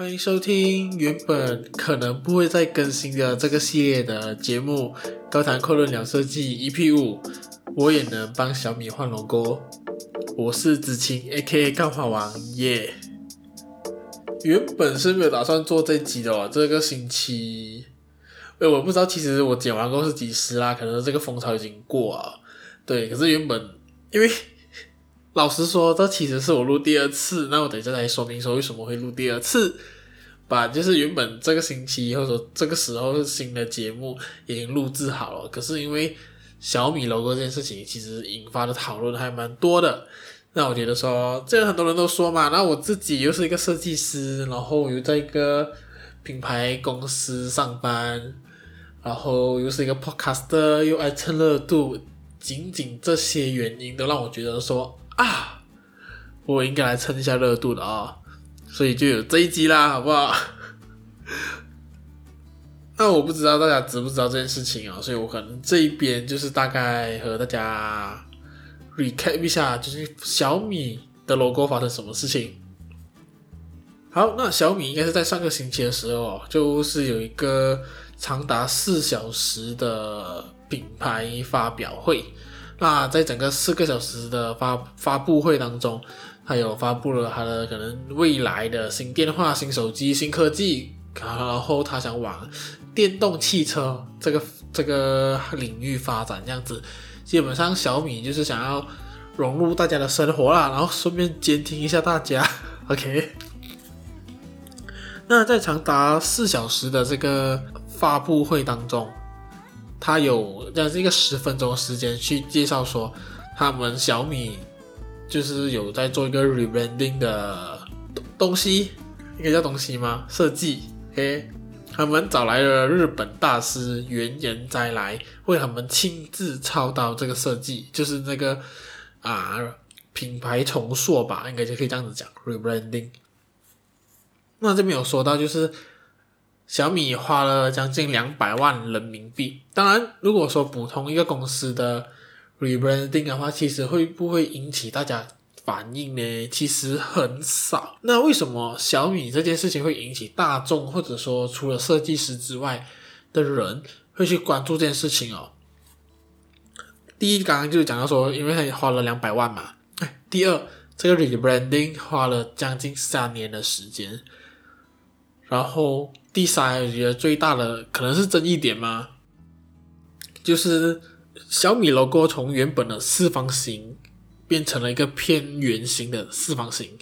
欢迎收听原本可能不会再更新的这个系列的节目《高谈阔论聊设计》EP 五，我也能帮小米换 logo。我是子晴，A.K.A. 干话王耶。原本是没有打算做这集的哦，这个星期，哎，我不知道，其实我剪完过是几时啦，可能这个风潮已经过啊。对，可是原本因为老实说，这其实是我录第二次，那我等一下来说明说为什么会录第二次。把就是原本这个星期或者说这个时候是新的节目已经录制好了，可是因为小米 logo 这件事情，其实引发的讨论还蛮多的。那我觉得说，这样很多人都说嘛，那我自己又是一个设计师，然后又在一个品牌公司上班，然后又是一个 podcaster，又爱蹭热度，仅仅这些原因都让我觉得说啊，我应该来蹭一下热度的啊，所以就有这一集啦，好不好？那我不知道大家知不知道这件事情啊，所以我可能这一边就是大概和大家。recap 一下，就是小米的 logo 发生什么事情。好，那小米应该是在上个星期的时候，就是有一个长达四小时的品牌发表会。那在整个四个小时的发发布会当中，它有发布了它的可能未来的新电话、新手机、新科技，然后它想往电动汽车这个这个领域发展，这样子。基本上小米就是想要融入大家的生活啦，然后顺便监听一下大家。OK，那在长达四小时的这个发布会当中，他有这样一个十分钟时间去介绍说，他们小米就是有在做一个 rebranding 的东西，应该叫东西吗？设计，OK。他们找来了日本大师原研哉来为他们亲自操刀这个设计，就是那个啊品牌重塑吧，应该就可以这样子讲 rebranding。那这边有说到，就是小米花了将近两百万人民币。当然，如果说普通一个公司的 rebranding 的话，其实会不会引起大家反应呢，其实很少。那为什么小米这件事情会引起大众，或者说除了设计师之外的人会去关注这件事情哦？第一，刚刚就讲到说，因为他花了两百万嘛。第二，这个 rebranding 花了将近三年的时间。然后第三，我觉得最大的可能是争议点嘛，就是小米 logo 从原本的四方形。变成了一个偏圆形的四方形，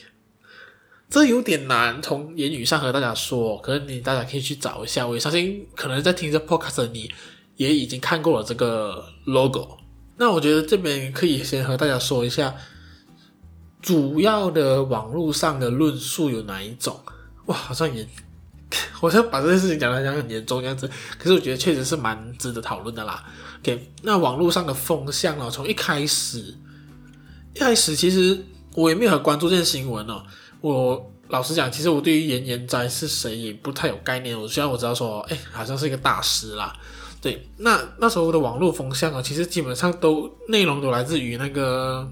这有点难从言语上和大家说，可能你大家可以去找一下。我相信可能在听着 podcast 的你也已经看过了这个 logo。那我觉得这边可以先和大家说一下，主要的网络上的论述有哪一种？哇，好像也，好像把这件事情讲得像很严重这样子。可是我觉得确实是蛮值得讨论的啦。OK，那网络上的风向呢，从一开始。一开始其实我也没有很关注这件新闻哦。我老实讲，其实我对于原研哉是谁也不太有概念。我虽然我知道说，哎，好像是一个大师啦。对，那那时候的网络风向啊，其实基本上都内容都来自于那个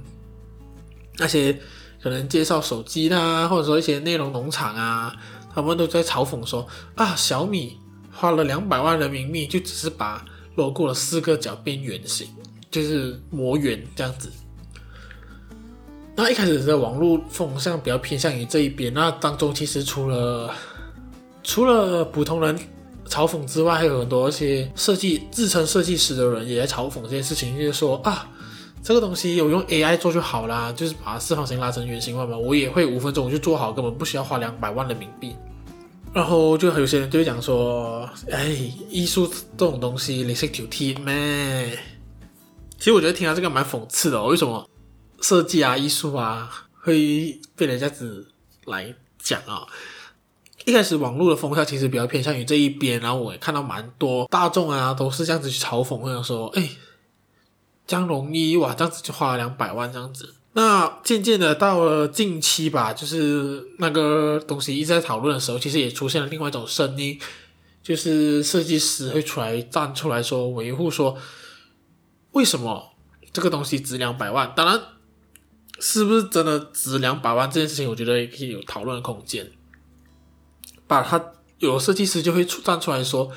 那些可能介绍手机啦，或者说一些内容农场啊，他们都在嘲讽说啊，小米花了两百万人民币，就只是把 logo 的四个角变圆形，就是磨圆这样子。那一开始的网络风向比较偏向于这一边，那当中其实除了除了普通人嘲讽之外，还有很多一些设计自称设计师的人也在嘲讽这件事情，就是说啊，这个东西有用 AI 做就好啦，就是把四方形拉成圆形嘛，我也会五分钟我就做好，根本不需要花两百万人民币。然后就有些人就会讲说，哎，艺术这种东西你识挑剔咩？其实我觉得听到这个蛮讽刺的哦，为什么？设计啊，艺术啊，会被人家子来讲啊。一开始网络的风向其实比较偏向于这一边，然后我也看到蛮多大众啊，都是这样子去嘲讽，或者说，哎，这样容易哇，这样子就花了两百万这样子。那渐渐的到了近期吧，就是那个东西一直在讨论的时候，其实也出现了另外一种声音，就是设计师会出来站出来说维护说，为什么这个东西值两百万？当然。是不是真的值两百万这件事情，我觉得也可以有讨论的空间。把它有设计师就会出站出来说，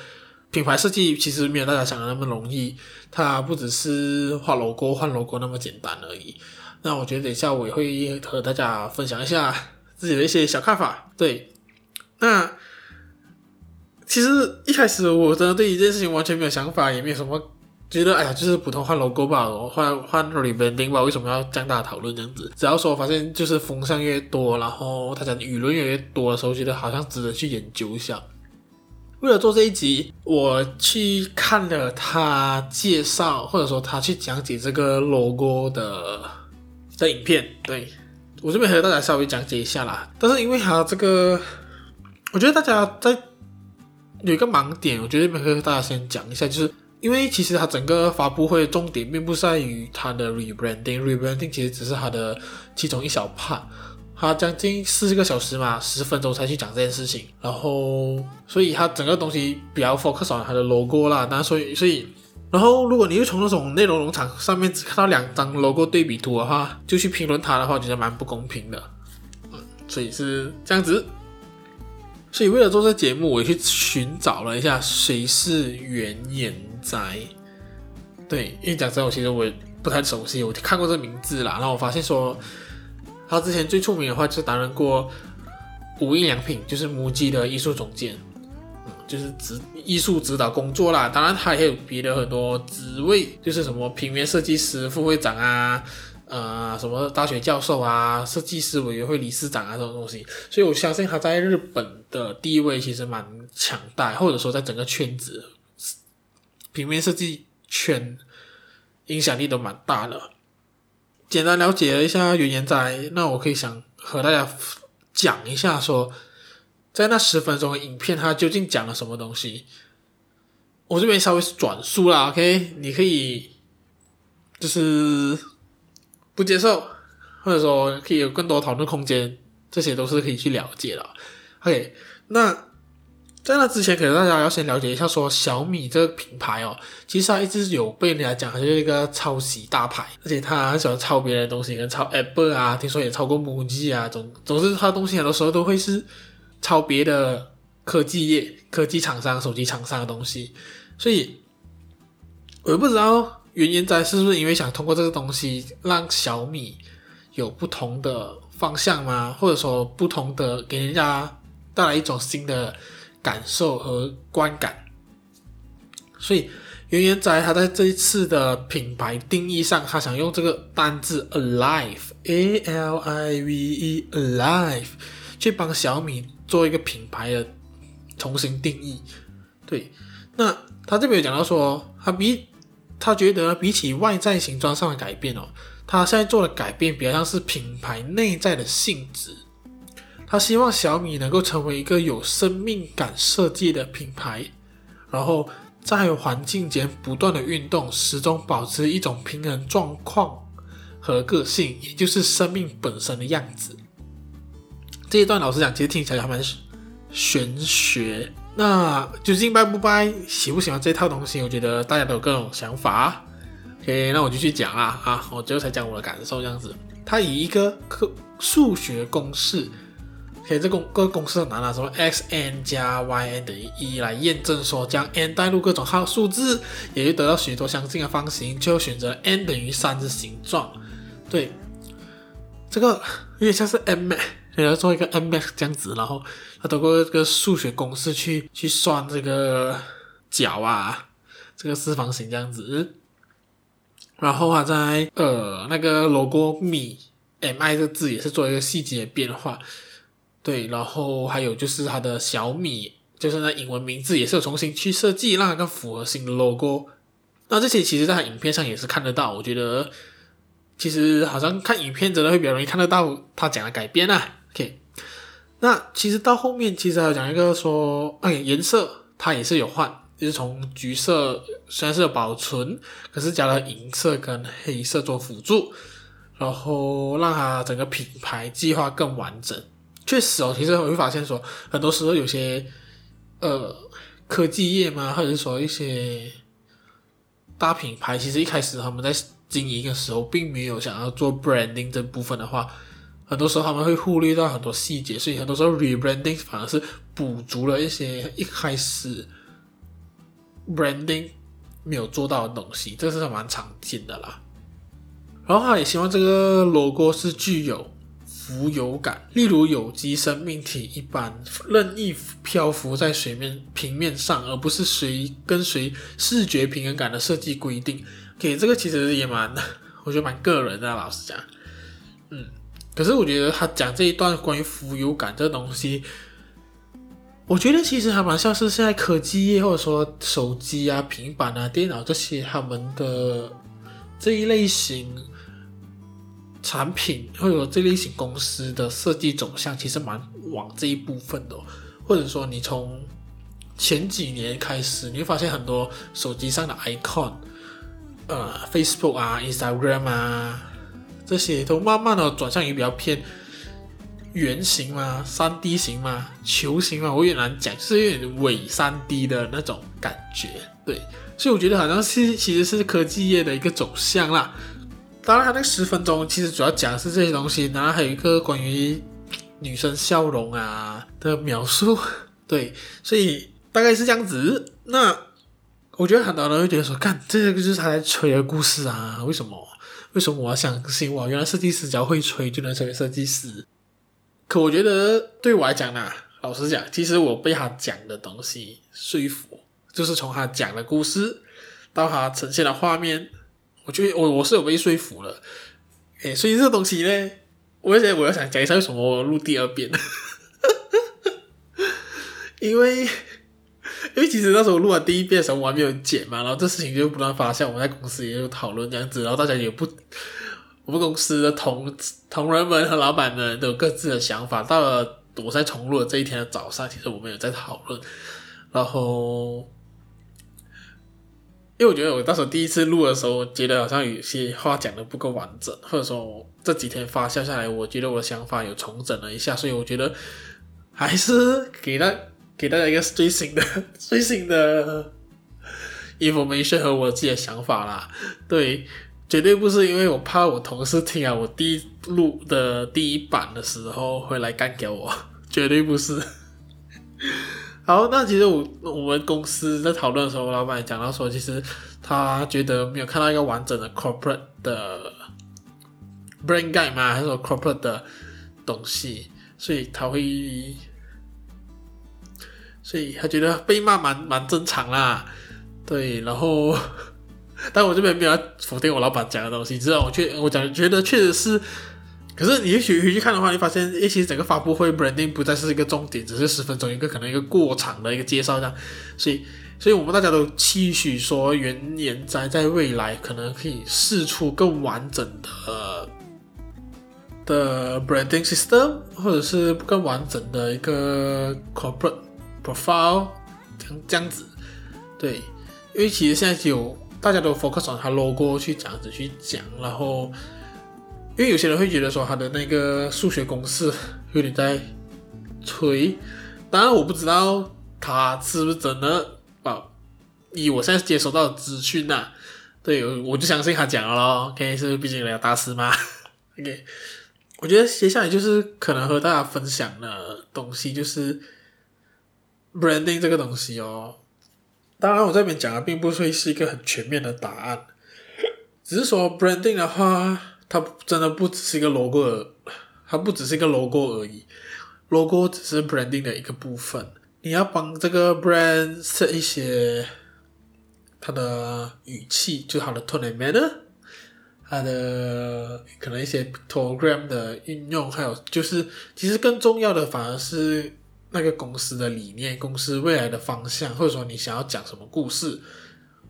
品牌设计其实没有大家想的那么容易，它不只是画 logo 换 logo 那么简单而已。那我觉得等一下我也会和大家分享一下自己的一些小看法。对，那其实一开始我真的对一件事情完全没有想法，也没有什么。觉得哎呀，就是普通换 logo 吧，换换 rebranding 吧，为什么要这样大讨论这样子？只要说我发现就是风向越多，然后他讲舆论越越多的时候，觉得好像值得去研究一下。为了做这一集，我去看了他介绍，或者说他去讲解这个 logo 的的影片。对，我这边和大家稍微讲解一下啦。但是因为他这个，我觉得大家在有一个盲点，我觉得这边和大家先讲一下，就是。因为其实他整个发布会重点并不在于他的 rebranding，rebranding 其实只是他的其中一小 part。他将近四十个小时嘛，十分钟才去讲这件事情，然后所以他整个东西比较 focus on 它的 logo 啦。那所以所以，然后如果你又从那种内容农场上面只看到两张 logo 对比图的话，就去评论它的话，我觉得蛮不公平的。嗯，所以是这样子。所以为了做这节目，我去寻找了一下谁是原研。哉，对，因为讲真，我其实我也不太熟悉，我看过这名字啦，然后我发现说，他之前最出名的话就是担任过无印良品，就是 MUJI 的艺术总监，嗯，就是指艺术指导工作啦。当然，他也有别的很多职位，就是什么平面设计师副会长啊，呃，什么大学教授啊，设计师委员会理事长啊这种东西。所以我相信他在日本的地位其实蛮强大，或者说在整个圈子。平面设计圈影响力都蛮大的。简单了解了一下原研哉，那我可以想和大家讲一下说，在那十分钟的影片，它究竟讲了什么东西。我这边稍微转述啦，OK，你可以就是不接受，或者说可以有更多讨论空间，这些都是可以去了解的。OK，那。在那之前，可能大家要先了解一下，说小米这个品牌哦，其实它一直有被人家讲，它就是一个抄袭大牌，而且它很喜欢抄别人的东西，跟抄 Apple 啊，听说也抄过 MUJI 啊，总总之它的东西很多时候都会是抄别的科技业、科技厂商、手机厂商的东西，所以我也不知道原因在是不是因为想通过这个东西让小米有不同的方向吗？或者说不同的给人家带来一种新的。感受和观感，所以圆圆仔他在这一次的品牌定义上，他想用这个单字 alive，a l i v e，alive，去帮小米做一个品牌的重新定义。对，那他这边有讲到说，他比他觉得比起外在形状上的改变哦，他现在做的改变比较像是品牌内在的性质。他希望小米能够成为一个有生命感设计的品牌，然后在环境间不断的运动，始终保持一种平衡状况和个性，也就是生命本身的样子。这一段老实讲，其实听起来还蛮玄学。那究竟拜不拜，喜不喜欢这套东西？我觉得大家都有各种想法。OK，那我就去讲啦啊，我最后才讲我的感受这样子。他以一个科数学公式。以这公各个公式很难啊，什么 x n 加 y n 等于一来验证说，将 n 代入各种号数字，也就得到许多相近的方形，就选择 n 等于三的形状。对，这个有点像是 m，你要做一个 m x 这样子，然后他通过这个数学公式去去算这个角啊，这个四方形这样子，然后啊在呃那个 logo 米 mi 这个字也是做一个细节的变化。对，然后还有就是它的小米，就是那英文名字也是有重新去设计，让它更符合新的 logo。那这些其实在影片上也是看得到，我觉得其实好像看影片真的会比较容易看得到他讲的改变啊。OK，那其实到后面其实还有讲一个说，哎，颜色它也是有换，就是从橘色虽然是有保存，可是加了银色跟黑色做辅助，然后让它整个品牌计划更完整。确实哦，其实我会发现说，很多时候有些呃科技业嘛，或者说一些大品牌，其实一开始他们在经营的时候，并没有想要做 branding 这部分的话，很多时候他们会忽略到很多细节，所以很多时候 rebranding 反而是补足了一些一开始 branding 没有做到的东西，这是蛮常见的啦。然后他也希望这个 logo 是具有浮游感，例如有机生命体一般任意漂浮在水面平面上，而不是随跟随视觉平衡感的设计规定。给、okay, 这个其实也蛮，我觉得蛮个人的，老实讲，嗯。可是我觉得他讲这一段关于浮游感这东西，我觉得其实还蛮像是现在科技业或者说手机啊、平板啊、电脑这些他们的这一类型。产品或者说这类型公司的设计走向，其实蛮往这一部分的，或者说你从前几年开始，你会发现很多手机上的 icon，呃，Facebook 啊、Instagram 啊，这些都慢慢的转向于比较偏圆形嘛、三 D 型嘛、球形嘛，我也难讲，就是有点伪三 D 的那种感觉，对，所以我觉得好像是其实是科技业的一个走向啦。当然，他那十分钟其实主要讲的是这些东西，然后还有一个关于女生笑容啊的描述，对，所以大概是这样子。那我觉得很多人会觉得说，看这个就是他在吹的故事啊，为什么？为什么我要相信哇？原来设计师只要会吹就能成为设计师？可我觉得对我来讲呢，老实讲，其实我被他讲的东西说服，就是从他讲的故事到他呈现的画面。我觉得我我是有被说服了，诶，所以这个东西呢，我现在我要想讲一下为什么我录第二遍，因为因为其实那时候录完第一遍的时候我还没有剪嘛，然后这事情就不断发酵，我们在公司也有讨论这样子，然后大家也不，我们公司的同同仁们和老板们都有各自的想法。到了我在重录的这一天的早上，其实我们有在讨论，然后。因为我觉得我到时候第一次录的时候，觉得好像有些话讲得不够完整，或者说这几天发酵下来，我觉得我的想法有重整了一下，所以我觉得还是给大给大家一个最新的 最新的 information 和我自己的想法啦。对，绝对不是因为我怕我同事听啊，我第一录的第一版的时候会来干掉我，绝对不是。好，那其实我我们公司在讨论的时候，我老板也讲到说，其实他觉得没有看到一个完整的 corporate 的 brand guide 嘛，还是 corporate 的东西，所以他会，所以他觉得被骂蛮蛮正常啦。对，然后，但我这边没有否定我老板讲的东西，知道我确我讲觉得确实是。可是你也许回去看的话，你发现，诶，其实整个发布会 branding 不再是一个重点，只是十分钟一个可能一个过场的一个介绍这样。所以，所以我们大家都期许说，原研哉在未来可能可以试出更完整的的 branding system，或者是更完整的一个 corporate profile，这样这样子。对，因为其实现在有大家都 focus on 它 logo 去这样子去讲，然后。因为有些人会觉得说他的那个数学公式有点在吹，当然我不知道他是不是真的啊。以我现在接收到的资讯呐，对，我就相信他讲了咯。OK，是毕竟人家大师嘛。OK，我觉得接下来就是可能和大家分享的东西就是 branding 这个东西哦。当然我这边讲的并不会是一个很全面的答案，只是说 branding 的话。它真的不只是一个 logo，它不只是一个 logo 而已，logo 只是 branding 的一个部分。你要帮这个 brand set 一些它的语气，就它的 tone and manner，它的可能一些 program 的运用，还有就是其实更重要的反而是那个公司的理念、公司未来的方向，或者说你想要讲什么故事，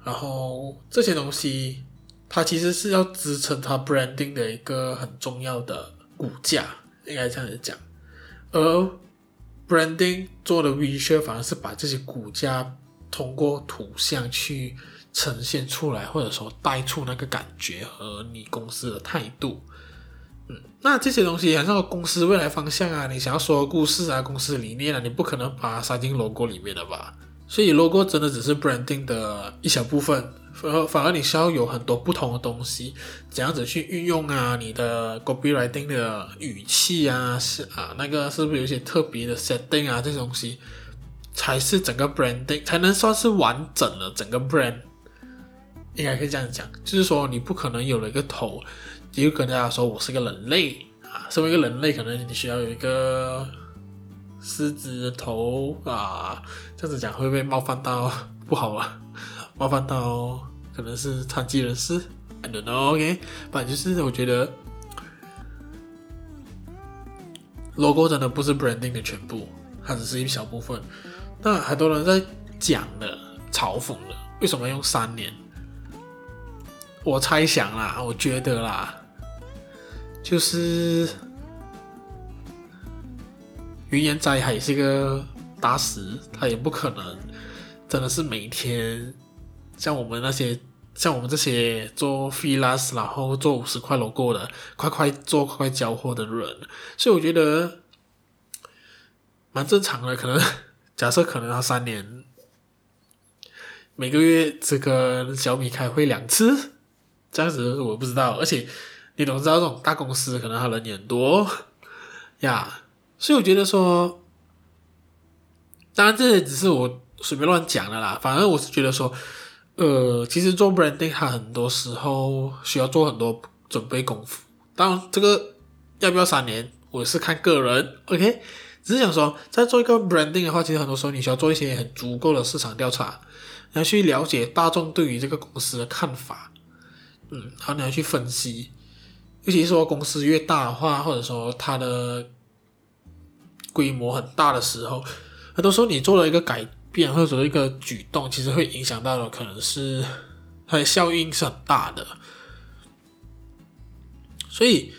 然后这些东西。它其实是要支撑它 branding 的一个很重要的骨架，应该这样子讲。而 branding 做的 visual 反而是把这些骨架通过图像去呈现出来，或者说带出那个感觉和你公司的态度。嗯，那这些东西，好像公司未来方向啊，你想要说的故事啊，公司理念啊，你不可能把它塞进 logo 里面的吧？所以 logo 真的只是 branding 的一小部分，反而反而你需要有很多不同的东西，怎样子去运用啊？你的 copywriting 的语气啊，是啊，那个是不是有一些特别的 setting 啊？这些东西才是整个 branding 才能算是完整的整个 brand，应该可以这样讲，就是说你不可能有了一个头，你就跟大家说我是个人类啊，身为一个人类，可能你需要有一个。狮子的头啊，这样子讲会不会冒犯到不好啊？冒犯到可能是残疾人士，I don't know。OK，反正就是我觉得 logo 真的不是 branding 的全部，它只是一小部分。那很多人在讲的、嘲讽的，为什么用三年？我猜想啦，我觉得啦，就是。原研哉还是一个大师，他也不可能真的是每天像我们那些像我们这些做 freelance 然后做五十块 logo 的，快快做快快交货的人，所以我觉得蛮正常的。可能 假设可能他三年每个月只跟小米开会两次，这样子我不知道。而且你总知道这种大公司可能他人也很多呀。所以我觉得说，当然这也只是我随便乱讲的啦。反正我是觉得说，呃，其实做 branding 它很多时候需要做很多准备功夫。当然，这个要不要三年，我是看个人。OK，只是想说，在做一个 branding 的话，其实很多时候你需要做一些很足够的市场调查，你要去了解大众对于这个公司的看法。嗯，然后你要去分析，尤其是说公司越大的话，或者说它的。规模很大的时候，很多时候你做了一个改变或者说一个举动，其实会影响到的可能是它的效应是很大的。所以，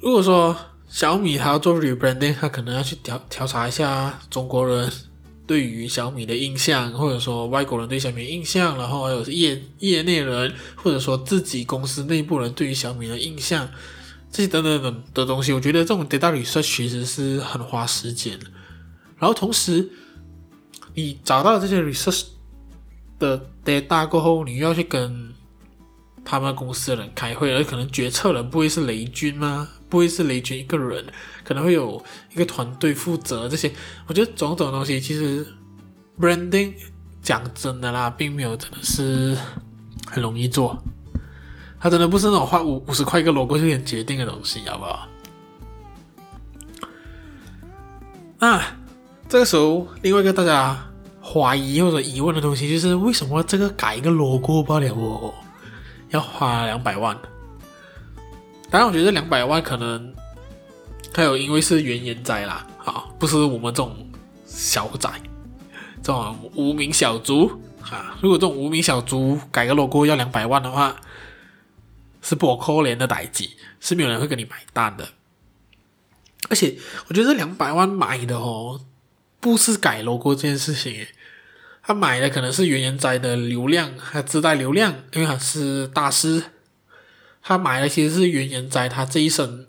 如果说小米它要做 rebranding，它可能要去调调查一下中国人对于小米的印象，或者说外国人对小米的印象，然后还有业业内人或者说自己公司内部人对于小米的印象。这些等等等的东西，我觉得这种 data research 其实是很花时间。然后同时，你找到这些 research 的 data 过后，你又要去跟他们公司的人开会，而可能决策人不会是雷军吗？不会是雷军一个人，可能会有一个团队负责这些。我觉得种种东西，其实 branding 讲真的啦，并没有真的是很容易做。它真的不是那种花五五十块一个 logo 就可以决定的东西，好不好？啊，这个时候另外一个大家怀疑或者疑问的东西就是，为什么这个改一个 logo 罢了哦，要花两百万？当然，我觉得两百万可能还有因为是原研哉啦，啊，不是我们这种小仔，这种无名小卒啊。如果这种无名小卒改个 logo 要两百万的话，是不可怜的代志，是没有人会跟你买单的。而且，我觉得这两百万买的哦，不是改 logo 这件事情，他买的可能是原研哉的流量，还自带流量，因为他是大师。他买的其实是原研哉他这一生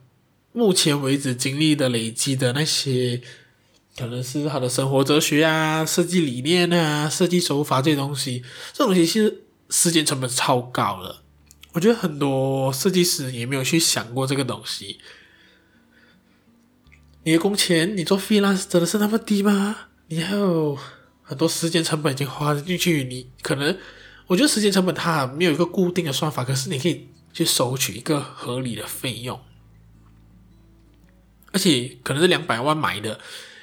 目前为止经历的累积的那些，可能是他的生活哲学啊、设计理念啊、设计手法这些东西。这种东西其实时间成本超高了。我觉得很多设计师也没有去想过这个东西。你的工钱，你做 freelance 真的是那么低吗？你还有很多时间成本已经花进去，你可能，我觉得时间成本它没有一个固定的算法，可是你可以去收取一个合理的费用。而且可能是两百万买的，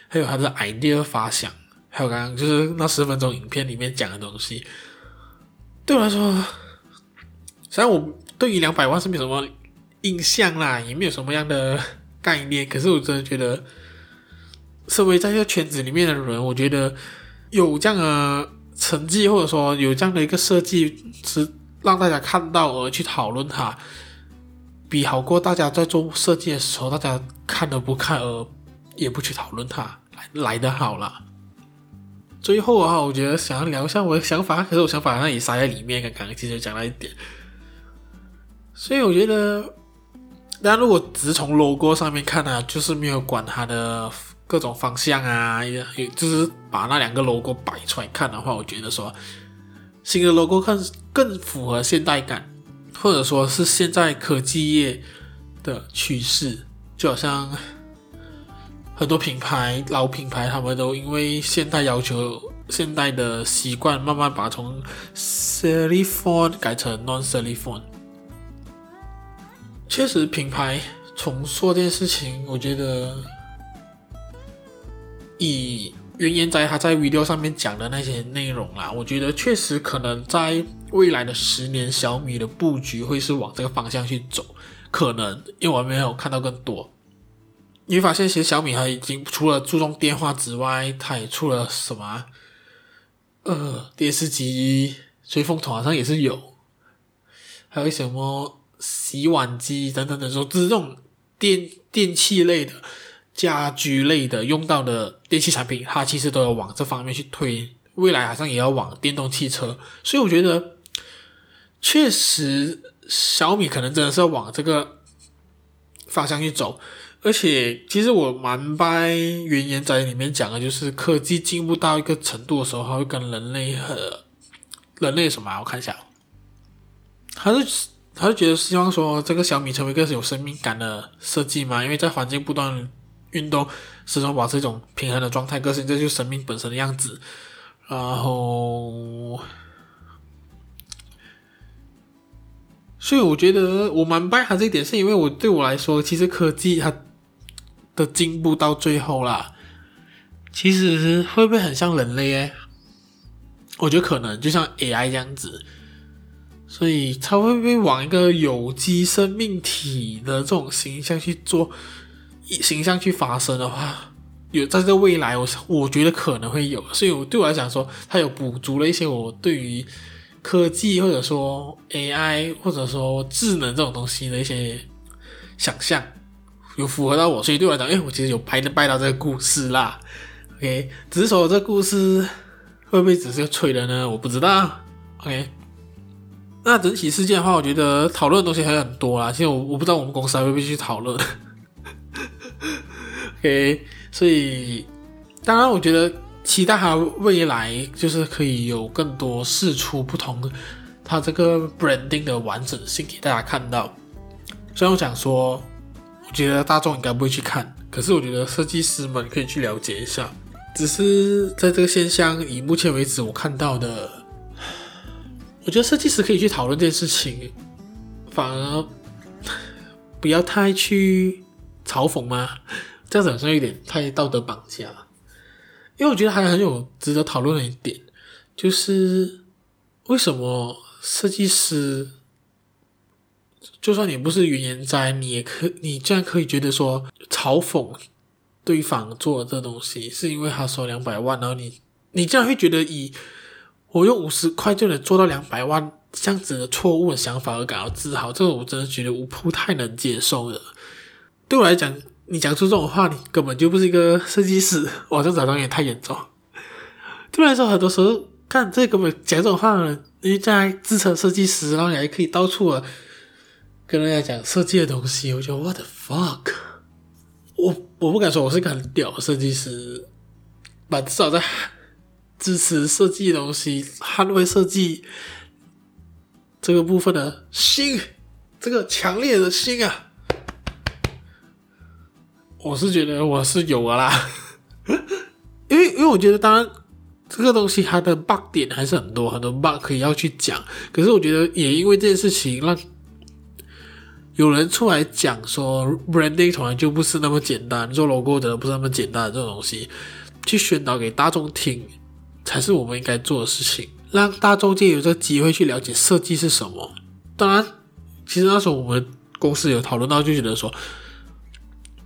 还有他的 idea 发想，还有刚刚就是那十分钟影片里面讲的东西，对我来说。虽然我对于两百万是没有什么印象啦，也没有什么样的概念，可是我真的觉得，身为在这个圈子里面的人，我觉得有这样的成绩，或者说有这样的一个设计，是让大家看到而去讨论它，比好过大家在做设计的时候，大家看都不看而也不去讨论它来来的好啦。最后啊，我觉得想要聊一下我的想法，可是我想法好像也塞在里面，刚刚其实讲了一点。所以我觉得，但如果只从 logo 上面看呢、啊，就是没有管它的各种方向啊，也就是把那两个 logo 摆出来看的话，我觉得说新的 logo 看更符合现代感，或者说是现在科技业的趋势，就好像很多品牌老品牌，他们都因为现代要求、现代的习惯，慢慢把从 serif font 改成 non serif font。确实，品牌重塑这件事情，我觉得。以原研哉他在 video 上面讲的那些内容啦，我觉得确实可能在未来的十年，小米的布局会是往这个方向去走。可能，因为我没有看到更多。你会发现，其实小米它已经除了注重电话之外，它也出了什么？呃，电视机、吹风筒好像也是有，还有什么洗碗机等等等，说就是这种电电器类的。家居类的用到的电器产品，它其实都要往这方面去推。未来好像也要往电动汽车，所以我觉得确实小米可能真的是要往这个方向去走。而且，其实我蛮掰原研哉里面讲的，就是科技进步到一个程度的时候，它会跟人类和人类什么？我看一下，他是他就觉得希望说这个小米成为一个有生命感的设计嘛，因为在环境不断。运动始终保持一种平衡的状态，个性这就是生命本身的样子。然后，所以我觉得我蛮拜他这一点，是因为我对我来说，其实科技它的进步到最后啦，其实会不会很像人类？诶，我觉得可能就像 AI 这样子，所以它会不会往一个有机生命体的这种形象去做？形象去发生的话，有在这个未来我，我觉得可能会有，所以我对我来讲说，它有补足了一些我对于科技或者说 AI 或者说智能这种东西的一些想象，有符合到我，所以对我来讲，哎，我其实有拍的拜到这个故事啦。OK，只是说这故事会不会只是个吹的呢？我不知道。OK，那整体事件的话，我觉得讨论的东西还有很多啦。其实我我不知道我们公司还会不会去讨论。OK，所以当然，我觉得期待它未来就是可以有更多释出不同它这个 branding 的完整性给大家看到。虽然我想说，我觉得大众应该不会去看，可是我觉得设计师们可以去了解一下。只是在这个现象，以目前为止我看到的，我觉得设计师可以去讨论这件事情，反而不要太去嘲讽吗？这样子好像有点太道德绑架，因为我觉得还很有值得讨论的一点，就是为什么设计师，就算你不是原研哉，你也可，你竟然可以觉得说嘲讽对方做的这东西，是因为他收两百万，然后你你竟然会觉得以我用五十块就能做到两百万这样子的错误的想法而感到自豪，这个我真的觉得我不太能接受了，对我来讲。你讲出这种话，你根本就不是一个设计师。哇，这假装也太严重。突然说，很多时候看这根本讲这种话的人，你在自称设计师，然后你还可以到处的跟人家讲设计的东西。我觉得 What the fuck？我我不敢说我是个很屌的设计师，但至少在支持设计的东西、捍卫设计这个部分的心，这个强烈的心啊！我是觉得我是有的啦，因为因为我觉得当然这个东西它的 bug 点还是很多很多 bug 可以要去讲，可是我觉得也因为这件事情让有人出来讲说 branding 从来就不是那么简单，做 logo 的不是那么简单的这种东西，去宣导给大众听才是我们应该做的事情，让大众借有这个机会去了解设计是什么。当然，其实那时候我们公司有讨论到，就觉得说。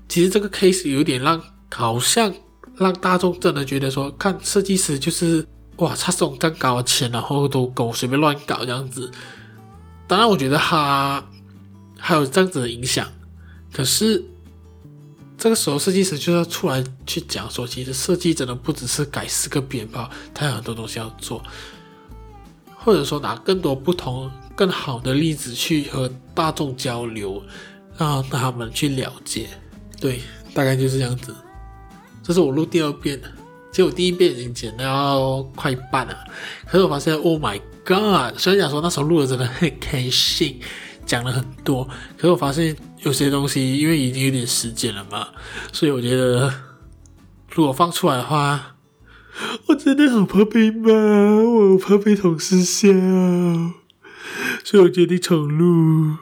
其实这个 case 有点让，好像让大众真的觉得说，看设计师就是哇，他这种这样高钱，然后都跟我随便乱搞这样子。当然，我觉得他还有这样子的影响。可是这个时候，设计师就要出来去讲说，其实设计真的不只是改四个编号，他有很多东西要做，或者说拿更多不同、更好的例子去和大众交流，让他们去了解。对，大概就是这样子。这是我录第二遍了，其实我第一遍已经剪到快一半了，可是我发现，Oh my God！虽然讲说那时候录的真的很开心，讲了很多，可是我发现有些东西，因为已经有点时间了嘛，所以我觉得如果放出来的话，我真的好怕被骂，我怕被同事笑，所以我决定重录。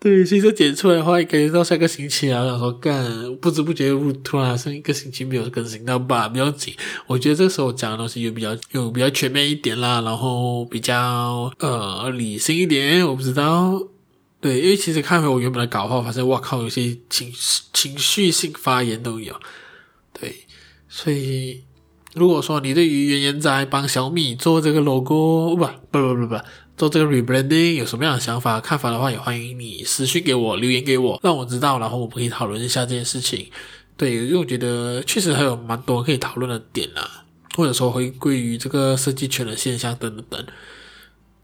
对，其实剪出来的话，感觉到下个星期啊，我想说干，不知不觉又突然剩一个星期没有更新到吧，不要紧。我觉得这时候讲的东西又比较又比较全面一点啦，然后比较呃理性一点。我不知道，对，因为其实看回我原本的稿的话，发现哇靠，有些情情绪性发言都有。对，所以如果说你对于原研哉帮小米做这个 logo，不不不不不。做这个 rebranding 有什么样的想法、看法的话，也欢迎你私信给我、留言给我，让我知道，然后我们可以讨论一下这件事情。对，因为我觉得确实还有蛮多可以讨论的点啊，或者说回归于这个设计圈的现象等等等。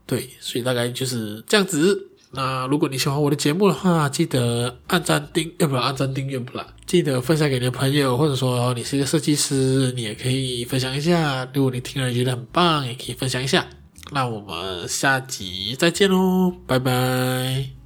对，所以大概就是这样子。那如果你喜欢我的节目的话，记得按赞订，要不要按赞订阅不啦？记得分享给你的朋友，或者说你是一个设计师，你也可以分享一下。如果你听了觉得很棒，也可以分享一下。那我们下集再见喽，拜拜。